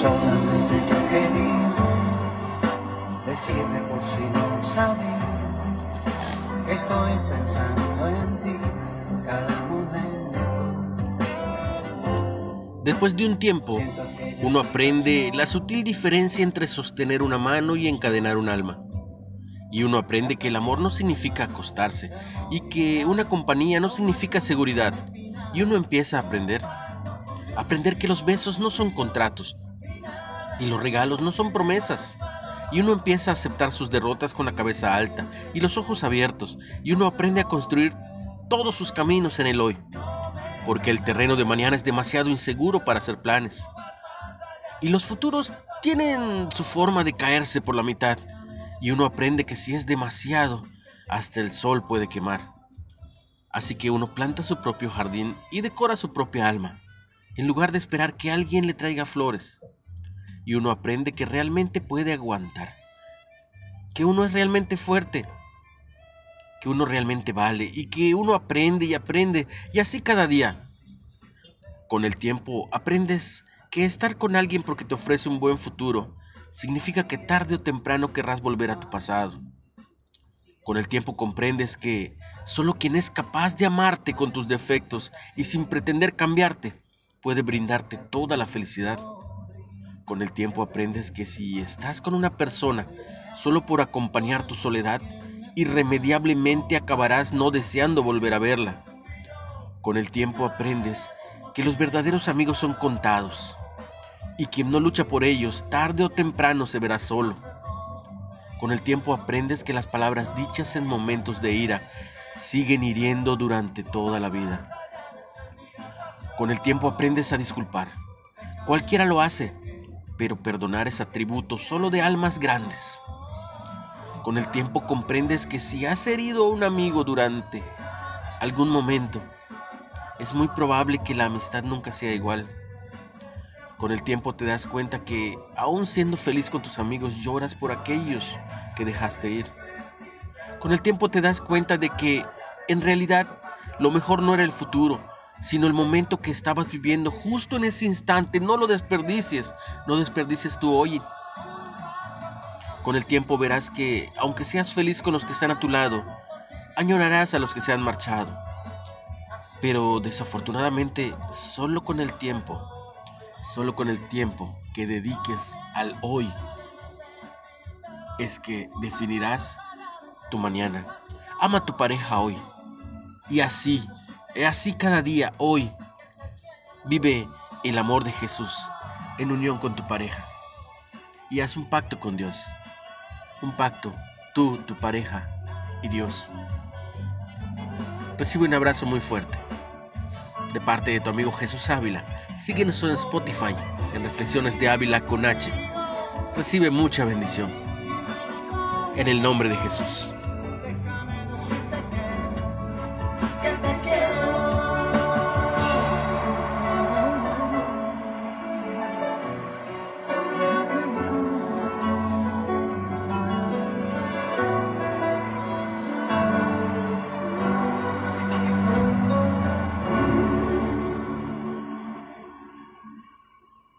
solamente yo quería decirte por si no que estoy pensando en ti cada momento. Después de un tiempo, uno aprende la sutil diferencia entre sostener una mano y encadenar un alma. Y uno aprende que el amor no significa acostarse y que una compañía no significa seguridad. Y uno empieza a aprender. Aprender que los besos no son contratos y los regalos no son promesas. Y uno empieza a aceptar sus derrotas con la cabeza alta y los ojos abiertos. Y uno aprende a construir todos sus caminos en el hoy. Porque el terreno de mañana es demasiado inseguro para hacer planes. Y los futuros tienen su forma de caerse por la mitad y uno aprende que si es demasiado, hasta el sol puede quemar. Así que uno planta su propio jardín y decora su propia alma, en lugar de esperar que alguien le traiga flores. Y uno aprende que realmente puede aguantar, que uno es realmente fuerte, que uno realmente vale y que uno aprende y aprende y así cada día. Con el tiempo aprendes que estar con alguien porque te ofrece un buen futuro significa que tarde o temprano querrás volver a tu pasado. Con el tiempo comprendes que solo quien es capaz de amarte con tus defectos y sin pretender cambiarte puede brindarte toda la felicidad. Con el tiempo aprendes que si estás con una persona solo por acompañar tu soledad, irremediablemente acabarás no deseando volver a verla. Con el tiempo aprendes que los verdaderos amigos son contados y quien no lucha por ellos, tarde o temprano se verá solo. Con el tiempo aprendes que las palabras dichas en momentos de ira siguen hiriendo durante toda la vida. Con el tiempo aprendes a disculpar. Cualquiera lo hace, pero perdonar es atributo solo de almas grandes. Con el tiempo comprendes que si has herido a un amigo durante algún momento, es muy probable que la amistad nunca sea igual. Con el tiempo te das cuenta que, aún siendo feliz con tus amigos, lloras por aquellos que dejaste ir. Con el tiempo te das cuenta de que, en realidad, lo mejor no era el futuro, sino el momento que estabas viviendo justo en ese instante. No lo desperdicies, no desperdicies tu hoy. Con el tiempo verás que, aunque seas feliz con los que están a tu lado, añorarás a los que se han marchado. Pero desafortunadamente, solo con el tiempo Solo con el tiempo que dediques al hoy es que definirás tu mañana. Ama a tu pareja hoy. Y así, así cada día, hoy, vive el amor de Jesús en unión con tu pareja. Y haz un pacto con Dios. Un pacto, tú, tu pareja y Dios. Recibe un abrazo muy fuerte de parte de tu amigo Jesús Ávila Síguenos en Spotify, en Reflexiones de Ávila con H. Recibe mucha bendición. En el nombre de Jesús.